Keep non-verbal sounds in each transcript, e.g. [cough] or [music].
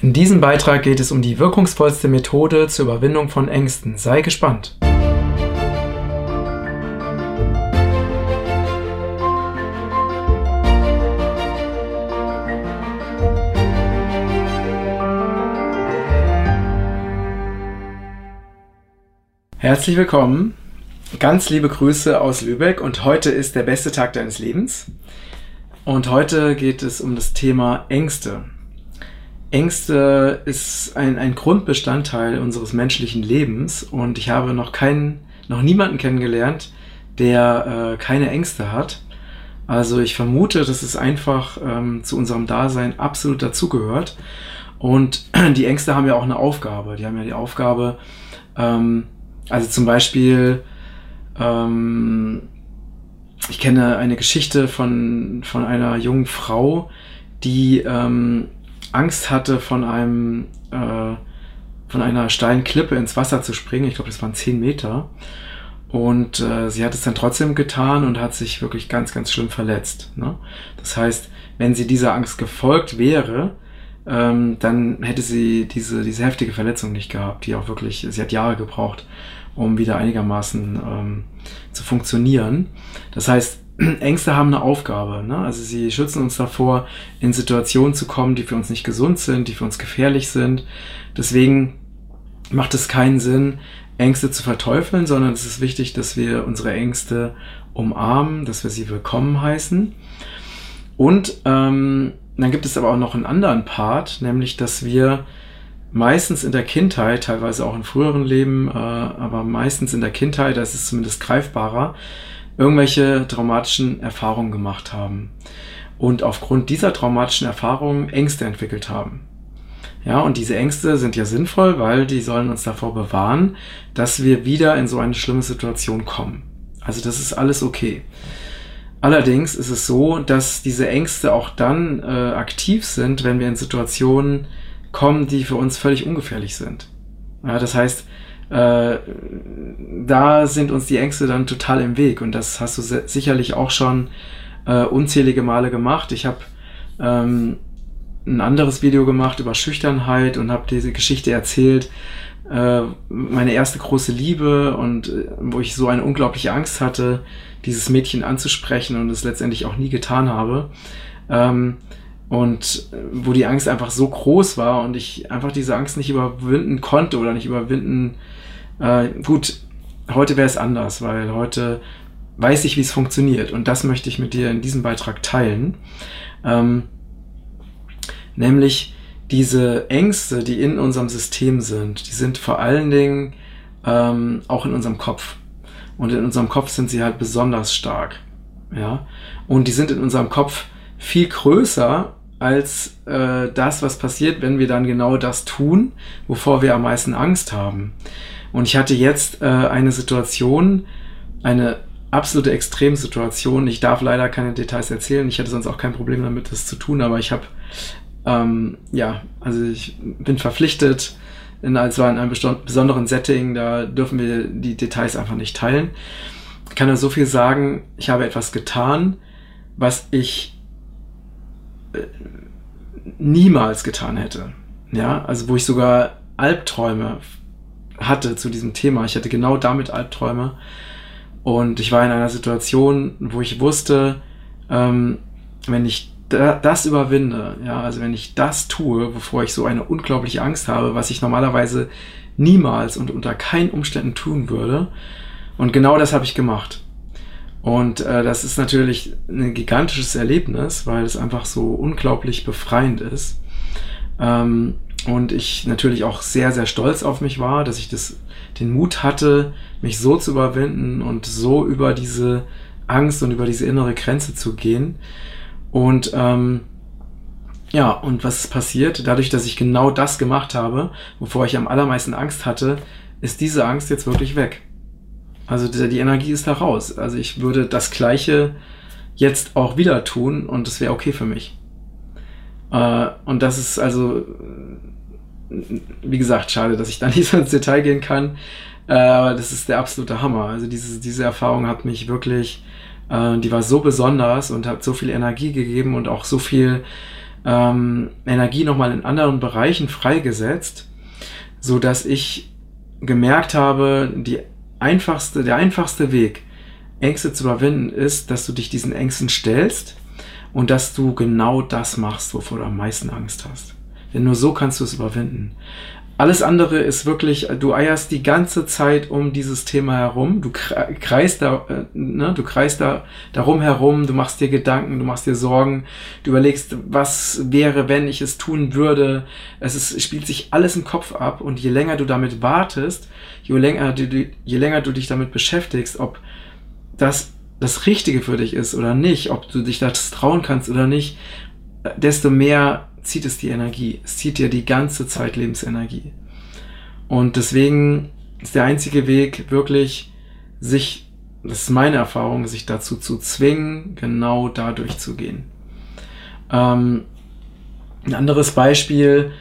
In diesem Beitrag geht es um die wirkungsvollste Methode zur Überwindung von Ängsten. Sei gespannt. Herzlich willkommen. Ganz liebe Grüße aus Lübeck und heute ist der beste Tag deines Lebens. Und heute geht es um das Thema Ängste. Ängste ist ein, ein Grundbestandteil unseres menschlichen Lebens und ich habe noch keinen, noch niemanden kennengelernt, der äh, keine Ängste hat. Also ich vermute, dass es einfach ähm, zu unserem Dasein absolut dazugehört. Und [clears throat] die Ängste haben ja auch eine Aufgabe. Die haben ja die Aufgabe, ähm, also zum Beispiel, ähm, ich kenne eine Geschichte von, von einer jungen Frau, die ähm, Angst hatte, von einem äh, von einer steilen Klippe ins Wasser zu springen. Ich glaube, das waren zehn Meter. Und äh, sie hat es dann trotzdem getan und hat sich wirklich ganz, ganz schlimm verletzt. Ne? Das heißt, wenn sie dieser Angst gefolgt wäre, ähm, dann hätte sie diese, diese heftige Verletzung nicht gehabt, die auch wirklich, sie hat Jahre gebraucht, um wieder einigermaßen ähm, zu funktionieren. Das heißt, [clears throat] Ängste haben eine Aufgabe. Ne? Also sie schützen uns davor, in Situationen zu kommen, die für uns nicht gesund sind, die für uns gefährlich sind. Deswegen macht es keinen Sinn, Ängste zu verteufeln, sondern es ist wichtig, dass wir unsere Ängste umarmen, dass wir sie willkommen heißen. Und ähm, dann gibt es aber auch noch einen anderen Part, nämlich dass wir meistens in der Kindheit, teilweise auch in früheren Leben, äh, aber meistens in der Kindheit, das ist zumindest greifbarer, irgendwelche traumatischen Erfahrungen gemacht haben und aufgrund dieser traumatischen Erfahrungen Ängste entwickelt haben. Ja, und diese Ängste sind ja sinnvoll, weil die sollen uns davor bewahren, dass wir wieder in so eine schlimme Situation kommen. Also das ist alles okay. Allerdings ist es so, dass diese Ängste auch dann äh, aktiv sind, wenn wir in Situationen kommen, die für uns völlig ungefährlich sind. Ja, das heißt, äh, da sind uns die Ängste dann total im Weg und das hast du sicherlich auch schon äh, unzählige Male gemacht. Ich habe ähm, ein anderes Video gemacht über Schüchternheit und habe diese Geschichte erzählt, äh, meine erste große Liebe und äh, wo ich so eine unglaubliche Angst hatte, dieses Mädchen anzusprechen und es letztendlich auch nie getan habe. Ähm, und wo die Angst einfach so groß war und ich einfach diese Angst nicht überwinden konnte oder nicht überwinden. Äh, gut, heute wäre es anders, weil heute weiß ich, wie es funktioniert und das möchte ich mit dir in diesem Beitrag teilen. Ähm, nämlich diese Ängste, die in unserem System sind, die sind vor allen Dingen ähm, auch in unserem Kopf. Und in unserem Kopf sind sie halt besonders stark. Ja. Und die sind in unserem Kopf viel größer als äh, das, was passiert, wenn wir dann genau das tun, wovor wir am meisten Angst haben. Und ich hatte jetzt äh, eine Situation, eine absolute Extremsituation. Ich darf leider keine Details erzählen. Ich hätte sonst auch kein Problem damit, das zu tun, aber ich habe, ähm, ja, also ich bin verpflichtet, in, also in einem besonderen Setting, da dürfen wir die Details einfach nicht teilen. Ich kann nur so viel sagen, ich habe etwas getan, was ich niemals getan hätte. Ja, also wo ich sogar Albträume hatte zu diesem Thema. Ich hatte genau damit Albträume. Und ich war in einer Situation, wo ich wusste, ähm, wenn ich da, das überwinde, ja, also wenn ich das tue, wovor ich so eine unglaubliche Angst habe, was ich normalerweise niemals und unter keinen Umständen tun würde. Und genau das habe ich gemacht. Und äh, das ist natürlich ein gigantisches Erlebnis, weil es einfach so unglaublich befreiend ist. Ähm, und ich natürlich auch sehr, sehr stolz auf mich war, dass ich das, den Mut hatte, mich so zu überwinden und so über diese Angst und über diese innere Grenze zu gehen. Und ähm, ja, und was ist passiert? Dadurch, dass ich genau das gemacht habe, wovor ich am allermeisten Angst hatte, ist diese Angst jetzt wirklich weg. Also die Energie ist da raus. Also ich würde das Gleiche jetzt auch wieder tun und es wäre okay für mich. Äh, und das ist also, wie gesagt, schade, dass ich da [laughs] nicht so ins Detail gehen kann. Äh, aber das ist der absolute Hammer. Also diese, diese Erfahrung hat mich wirklich, äh, die war so besonders und hat so viel Energie gegeben und auch so viel ähm, Energie nochmal in anderen Bereichen freigesetzt, so dass ich gemerkt habe, die einfachste, der einfachste Weg, Ängste zu überwinden, ist, dass du dich diesen Ängsten stellst und dass du genau das machst, wovor du am meisten Angst hast. Denn nur so kannst du es überwinden. Alles andere ist wirklich, du eierst die ganze Zeit um dieses Thema herum, du kreist da, äh, ne, du kreist da darum herum, du machst dir Gedanken, du machst dir Sorgen, du überlegst, was wäre, wenn ich es tun würde. Es ist, spielt sich alles im Kopf ab. Und je länger du damit wartest, je länger du, je länger du dich damit beschäftigst, ob das das Richtige für dich ist oder nicht, ob du dich das trauen kannst oder nicht, desto mehr zieht es die Energie. Es zieht dir die ganze Zeit Lebensenergie. Und deswegen ist der einzige Weg wirklich, sich, das ist meine Erfahrung, sich dazu zu zwingen, genau da durchzugehen. Ähm, ein anderes Beispiel,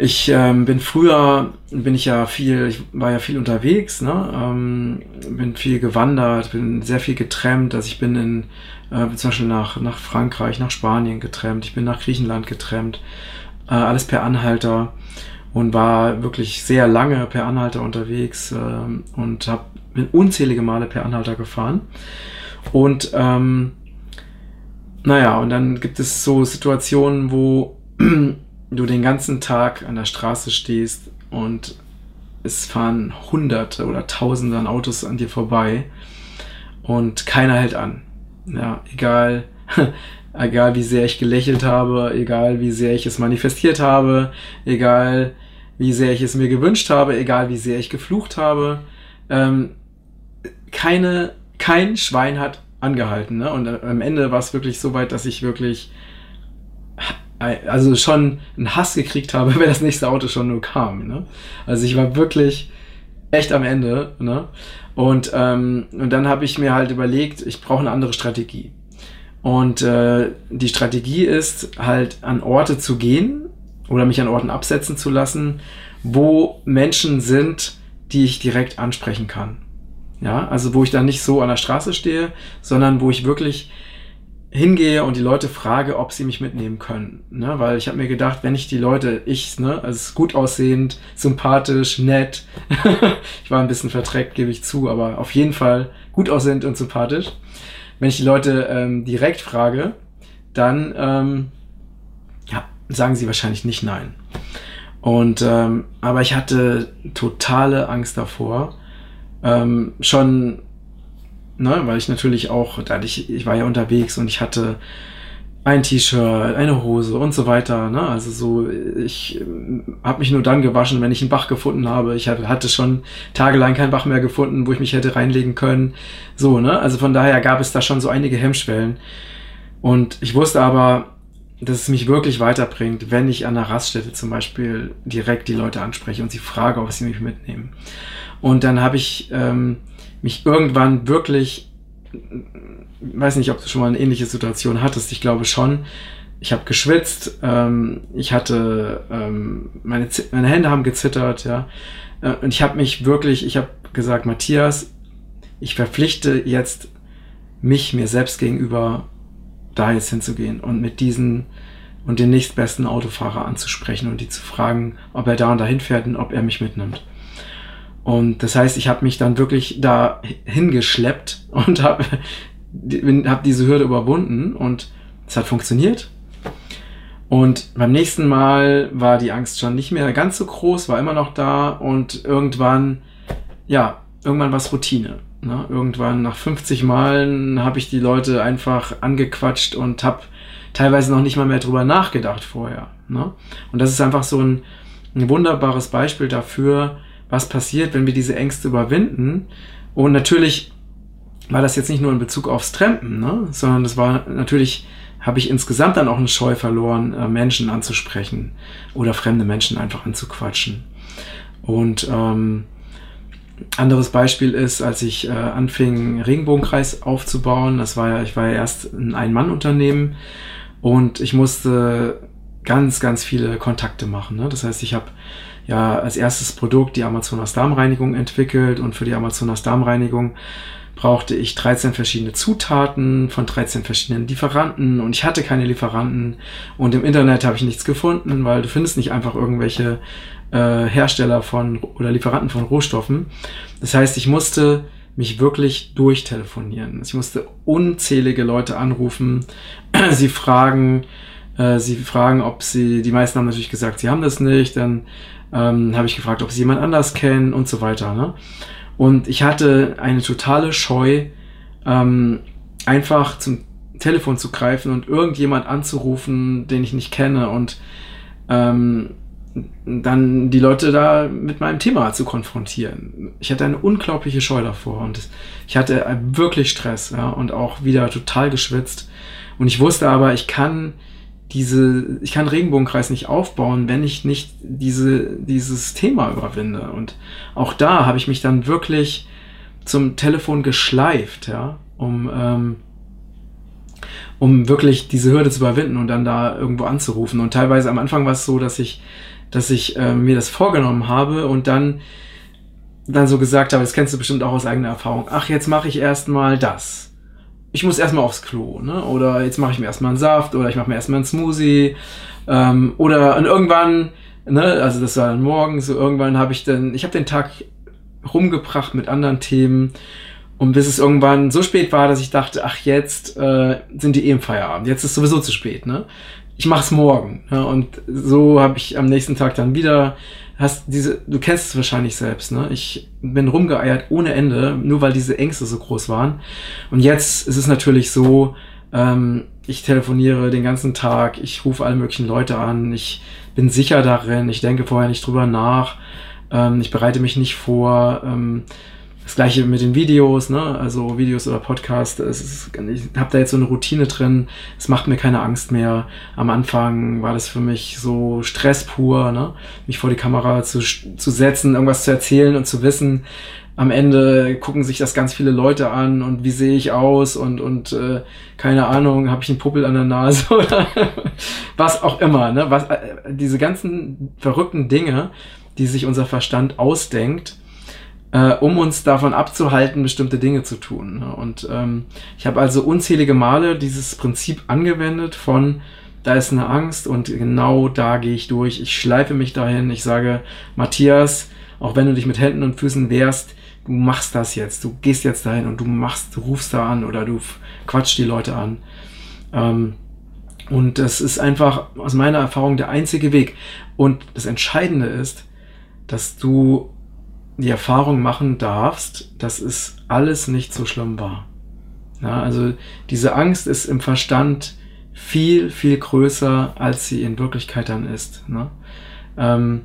ich ähm, bin früher, bin ich ja viel, ich war ja viel unterwegs, ne? ähm, bin viel gewandert, bin sehr viel getrennt. Also ich bin in, äh, zum Beispiel nach, nach Frankreich, nach Spanien getrennt, ich bin nach Griechenland getrennt, äh, alles per Anhalter und war wirklich sehr lange per Anhalter unterwegs äh, und habe bin unzählige Male per Anhalter gefahren. Und ähm, naja, und dann gibt es so Situationen, wo [clears throat] du den ganzen Tag an der Straße stehst und es fahren Hunderte oder Tausende an Autos an dir vorbei und keiner hält an. Ja, egal, [laughs] egal wie sehr ich gelächelt habe, egal wie sehr ich es manifestiert habe, egal wie sehr ich es mir gewünscht habe, egal wie sehr ich geflucht habe, ähm, keine, kein Schwein hat angehalten. Ne? Und am Ende war es wirklich so weit, dass ich wirklich also schon einen Hass gekriegt habe, [laughs] wenn das nächste Auto schon nur kam. Ne? Also ich war wirklich echt am Ende. Ne? Und, ähm, und dann habe ich mir halt überlegt, ich brauche eine andere Strategie. Und äh, die Strategie ist halt an Orte zu gehen oder mich an Orten absetzen zu lassen, wo Menschen sind, die ich direkt ansprechen kann. Ja, also wo ich dann nicht so an der Straße stehe, sondern wo ich wirklich hingehe und die Leute frage, ob sie mich mitnehmen können. Ne? Weil ich habe mir gedacht, wenn ich die Leute, ich, ne, also gut aussehend, sympathisch, nett, [laughs] ich war ein bisschen verträgt, gebe ich zu, aber auf jeden Fall gut aussehend und sympathisch. Wenn ich die Leute ähm, direkt frage, dann ähm, ja, sagen sie wahrscheinlich nicht nein. Und ähm, aber ich hatte totale Angst davor, ähm, schon ne, weil ich natürlich auch, da ich, ich war ja unterwegs und ich hatte ein T-Shirt, eine Hose und so weiter. Ne? Also so, ich ähm, habe mich nur dann gewaschen, wenn ich einen Bach gefunden habe. Ich hatte schon tagelang keinen Bach mehr gefunden, wo ich mich hätte reinlegen können. So, ne? Also von daher gab es da schon so einige Hemmschwellen. Und ich wusste aber, dass es mich wirklich weiterbringt, wenn ich an der Raststätte zum Beispiel direkt die Leute anspreche und sie frage, ob sie mich mitnehmen. Und dann habe ich ähm, mich irgendwann wirklich, weiß nicht, ob du schon mal eine ähnliche Situation hattest, ich glaube schon, ich habe geschwitzt, ähm, ich hatte, ähm, meine, meine Hände haben gezittert, ja, äh, und ich habe mich wirklich, ich habe gesagt, Matthias, ich verpflichte jetzt mich mir selbst gegenüber, da jetzt hinzugehen und mit diesen und den nächstbesten Autofahrer anzusprechen und die zu fragen, ob er da und dahin fährt und ob er mich mitnimmt. Und das heißt, ich habe mich dann wirklich da hingeschleppt [laughs] und habe hab diese Hürde überwunden und es hat funktioniert. Und beim nächsten Mal war die Angst schon nicht mehr ganz so groß, war immer noch da und irgendwann, ja, irgendwann war es Routine. Ne? Irgendwann nach 50 Malen habe ich die Leute einfach angequatscht und habe teilweise noch nicht mal mehr drüber nachgedacht vorher. Ne? Und das ist einfach so ein, ein wunderbares Beispiel dafür, was passiert, wenn wir diese Ängste überwinden. Und natürlich war das jetzt nicht nur in Bezug aufs Trampen, ne? sondern das war natürlich, habe ich insgesamt dann auch eine Scheu verloren, äh, Menschen anzusprechen oder fremde Menschen einfach anzuquatschen. Und ähm, anderes Beispiel ist, als ich äh, anfing, Regenbogenkreis aufzubauen, das war ja, ich war ja erst ein Ein-Mann-Unternehmen und ich musste ganz, ganz viele Kontakte machen. Ne? Das heißt, ich habe ja als erstes Produkt die Amazonas Darmreinigung entwickelt und für die Amazonas Darmreinigung brauchte ich 13 verschiedene Zutaten von 13 verschiedenen Lieferanten und ich hatte keine Lieferanten und im Internet habe ich nichts gefunden, weil du findest nicht einfach irgendwelche äh, Hersteller von oder Lieferanten von Rohstoffen. Das heißt, ich musste mich wirklich durchtelefonieren. Ich musste unzählige Leute anrufen, [clears throat] sie fragen, äh, sie fragen, ob sie, die meisten haben natürlich gesagt, sie haben das nicht, dann ähm, habe ich gefragt, ob sie jemand anders kennen und so weiter. Ne? Und ich hatte eine totale Scheu, ähm, einfach zum Telefon zu greifen und irgendjemand anzurufen, den ich nicht kenne und ähm, dann die Leute da mit meinem Thema zu konfrontieren. Ich hatte eine unglaubliche Scheu davor und ich hatte wirklich Stress ja, und auch wieder total geschwitzt. Und ich wusste aber, ich kann diese, ich kann Regenbogenkreis nicht aufbauen, wenn ich nicht diese, dieses Thema überwinde. Und auch da habe ich mich dann wirklich zum Telefon geschleift, ja, um, ähm, um wirklich diese Hürde zu überwinden und dann da irgendwo anzurufen. Und teilweise am Anfang war es so, dass ich, dass ich äh, mir das vorgenommen habe und dann, dann so gesagt habe, das kennst du bestimmt auch aus eigener Erfahrung, ach, jetzt mache ich erstmal das ich muss erstmal aufs Klo, ne? Oder jetzt mache ich mir erstmal einen Saft oder ich mache mir erstmal einen Smoothie. Ähm, oder und irgendwann, ne, also das war dann morgens, so irgendwann habe ich dann, ich habe den Tag rumgebracht mit anderen Themen. Und bis es irgendwann so spät war, dass ich dachte, ach, jetzt äh, sind die eh im Feierabend. Jetzt ist sowieso zu spät, ne? Ich mach's morgen. Ne? Und so habe ich am nächsten Tag dann wieder hast diese, du kennst es wahrscheinlich selbst, ne? Ich bin rumgeeiert ohne Ende, nur weil diese Ängste so groß waren. Und jetzt ist es natürlich so, ähm, ich telefoniere den ganzen Tag, ich rufe alle möglichen Leute an, ich bin sicher darin, ich denke vorher nicht drüber nach, ähm, ich bereite mich nicht vor, ähm, das gleiche mit den Videos, ne? also Videos oder Podcasts. Ich habe da jetzt so eine Routine drin. Es macht mir keine Angst mehr. Am Anfang war das für mich so Stress pur, ne? mich vor die Kamera zu, zu setzen, irgendwas zu erzählen und zu wissen. Am Ende gucken sich das ganz viele Leute an und wie sehe ich aus und, und äh, keine Ahnung, habe ich einen Puppel an der Nase [laughs] oder was auch immer. Ne? Was, äh, diese ganzen verrückten Dinge, die sich unser Verstand ausdenkt, äh, um uns davon abzuhalten, bestimmte Dinge zu tun. Ne? Und ähm, ich habe also unzählige Male dieses Prinzip angewendet von da ist eine Angst und genau da gehe ich durch. Ich schleife mich dahin. Ich sage, Matthias, auch wenn du dich mit Händen und Füßen wehrst, du machst das jetzt. Du gehst jetzt dahin und du machst, du rufst da an oder du quatschst die Leute an. Ähm, und das ist einfach aus meiner Erfahrung der einzige Weg. Und das Entscheidende ist, dass du die Erfahrung machen darfst, dass es alles nicht so schlimm war. Ja, also diese Angst ist im Verstand viel, viel größer, als sie in Wirklichkeit dann ist. Ne? Ähm,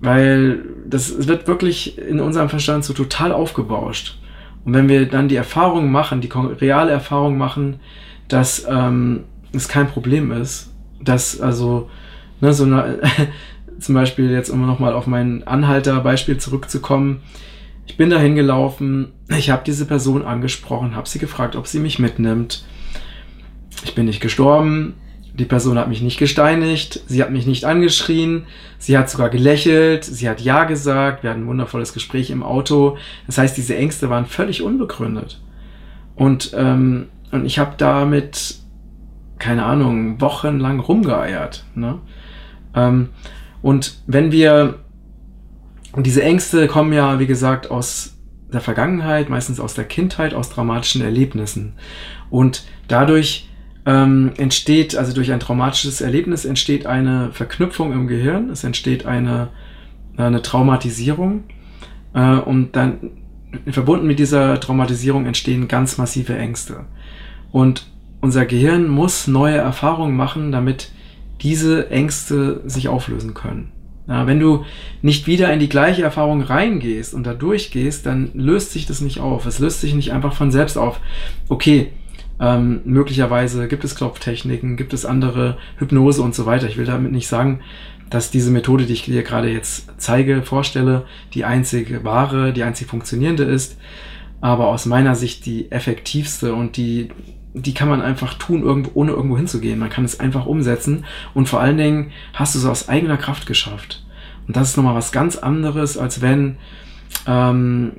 weil das wird wirklich in unserem Verstand so total aufgebauscht. Und wenn wir dann die Erfahrung machen, die reale Erfahrung machen, dass ähm, es kein Problem ist, dass also ne, so eine [laughs] zum Beispiel jetzt, um nochmal auf mein Anhalter-Beispiel zurückzukommen, ich bin dahin gelaufen, ich habe diese Person angesprochen, habe sie gefragt, ob sie mich mitnimmt. Ich bin nicht gestorben, die Person hat mich nicht gesteinigt, sie hat mich nicht angeschrien, sie hat sogar gelächelt, sie hat Ja gesagt, wir hatten ein wundervolles Gespräch im Auto. Das heißt, diese Ängste waren völlig unbegründet. Und, ähm, und ich habe damit, keine Ahnung, wochenlang rumgeeiert. Ne? Ähm, und wenn wir, und diese Ängste kommen ja, wie gesagt, aus der Vergangenheit, meistens aus der Kindheit, aus dramatischen Erlebnissen. Und dadurch ähm, entsteht, also durch ein traumatisches Erlebnis entsteht eine Verknüpfung im Gehirn, es entsteht eine, eine Traumatisierung äh, und dann verbunden mit dieser Traumatisierung entstehen ganz massive Ängste. Und unser Gehirn muss neue Erfahrungen machen, damit diese Ängste sich auflösen können. Ja, wenn du nicht wieder in die gleiche Erfahrung reingehst und da durchgehst, dann löst sich das nicht auf. Es löst sich nicht einfach von selbst auf. Okay, ähm, möglicherweise gibt es Klopftechniken, gibt es andere Hypnose und so weiter. Ich will damit nicht sagen, dass diese Methode, die ich dir gerade jetzt zeige, vorstelle, die einzige wahre, die einzig funktionierende ist, aber aus meiner Sicht die effektivste und die die kann man einfach tun, irgendwo, ohne irgendwo hinzugehen. Man kann es einfach umsetzen und vor allen Dingen hast du es aus eigener Kraft geschafft. Und das ist nochmal was ganz anderes, als wenn, ähm,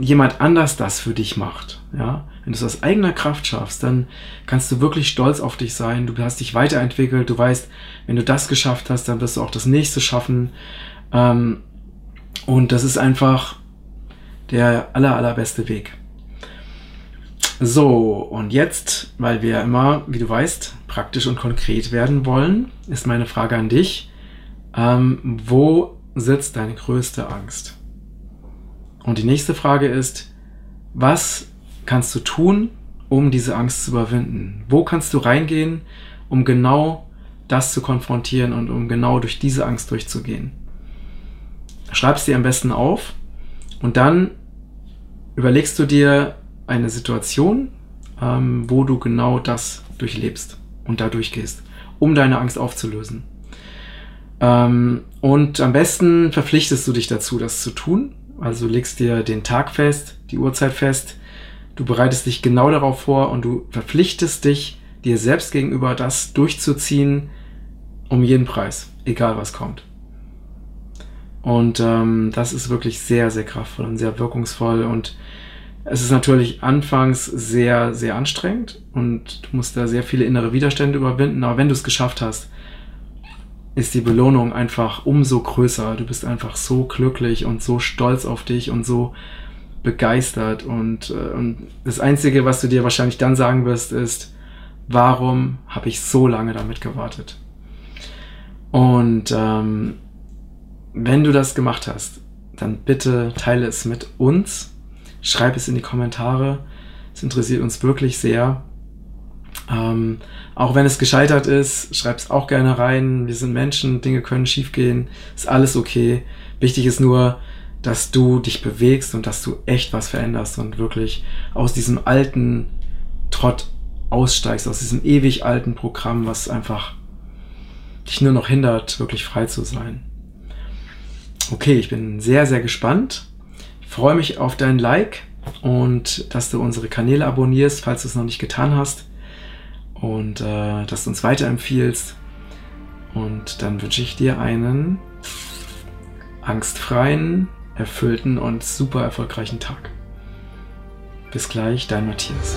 jemand anders das für dich macht, ja, wenn du es aus eigener Kraft schaffst, dann kannst du wirklich stolz auf dich sein. Du hast dich weiterentwickelt. Du weißt, wenn du das geschafft hast, dann wirst du auch das nächste schaffen. Ähm, und das ist einfach der aller, allerbeste Weg. So, und jetzt, weil wir immer, wie du weißt, praktisch und konkret werden wollen, ist meine Frage an dich. Ähm, wo sitzt deine größte Angst? Und die nächste Frage ist, was kannst du tun, um diese Angst zu überwinden? Wo kannst du reingehen, um genau das zu konfrontieren und um genau durch diese Angst durchzugehen? Schreib es dir am besten auf und dann überlegst du dir eine Situation, ähm, wo du genau das durchlebst und da durchgehst, um deine Angst aufzulösen. Ähm, und am besten verpflichtest du dich dazu, das zu tun. Also legst dir den Tag fest, die Uhrzeit fest, Du bereitest dich genau darauf vor und du verpflichtest dich, dir selbst gegenüber das durchzuziehen, um jeden Preis, egal was kommt. Und ähm, das ist wirklich sehr, sehr kraftvoll und sehr wirkungsvoll. Und es ist natürlich anfangs sehr, sehr anstrengend und du musst da sehr viele innere Widerstände überwinden. Aber wenn du es geschafft hast, ist die Belohnung einfach umso größer. Du bist einfach so glücklich und so stolz auf dich und so begeistert und, äh, und das Einzige, was du dir wahrscheinlich dann sagen wirst, ist, warum habe ich so lange damit gewartet? Und ähm, wenn du das gemacht hast, dann bitte teile es mit uns, schreib es in die Kommentare. Es interessiert uns wirklich sehr. Ähm, auch wenn es gescheitert ist, schreib es auch gerne rein. Wir sind Menschen, Dinge können schiefgehen, ist alles okay. Wichtig ist nur, dass du dich bewegst und dass du echt was veränderst und wirklich aus diesem alten Trott aussteigst, aus diesem ewig alten Programm, was einfach dich nur noch hindert, wirklich frei zu sein. Okay, ich bin sehr, sehr gespannt. Freue mich auf dein Like und dass du unsere Kanäle abonnierst, falls du es noch nicht getan hast. Und äh, dass du uns weiterempfiehlst. Und dann wünsche ich dir einen angstfreien, erfüllten und super erfolgreichen Tag. Bis gleich, dein Matthias.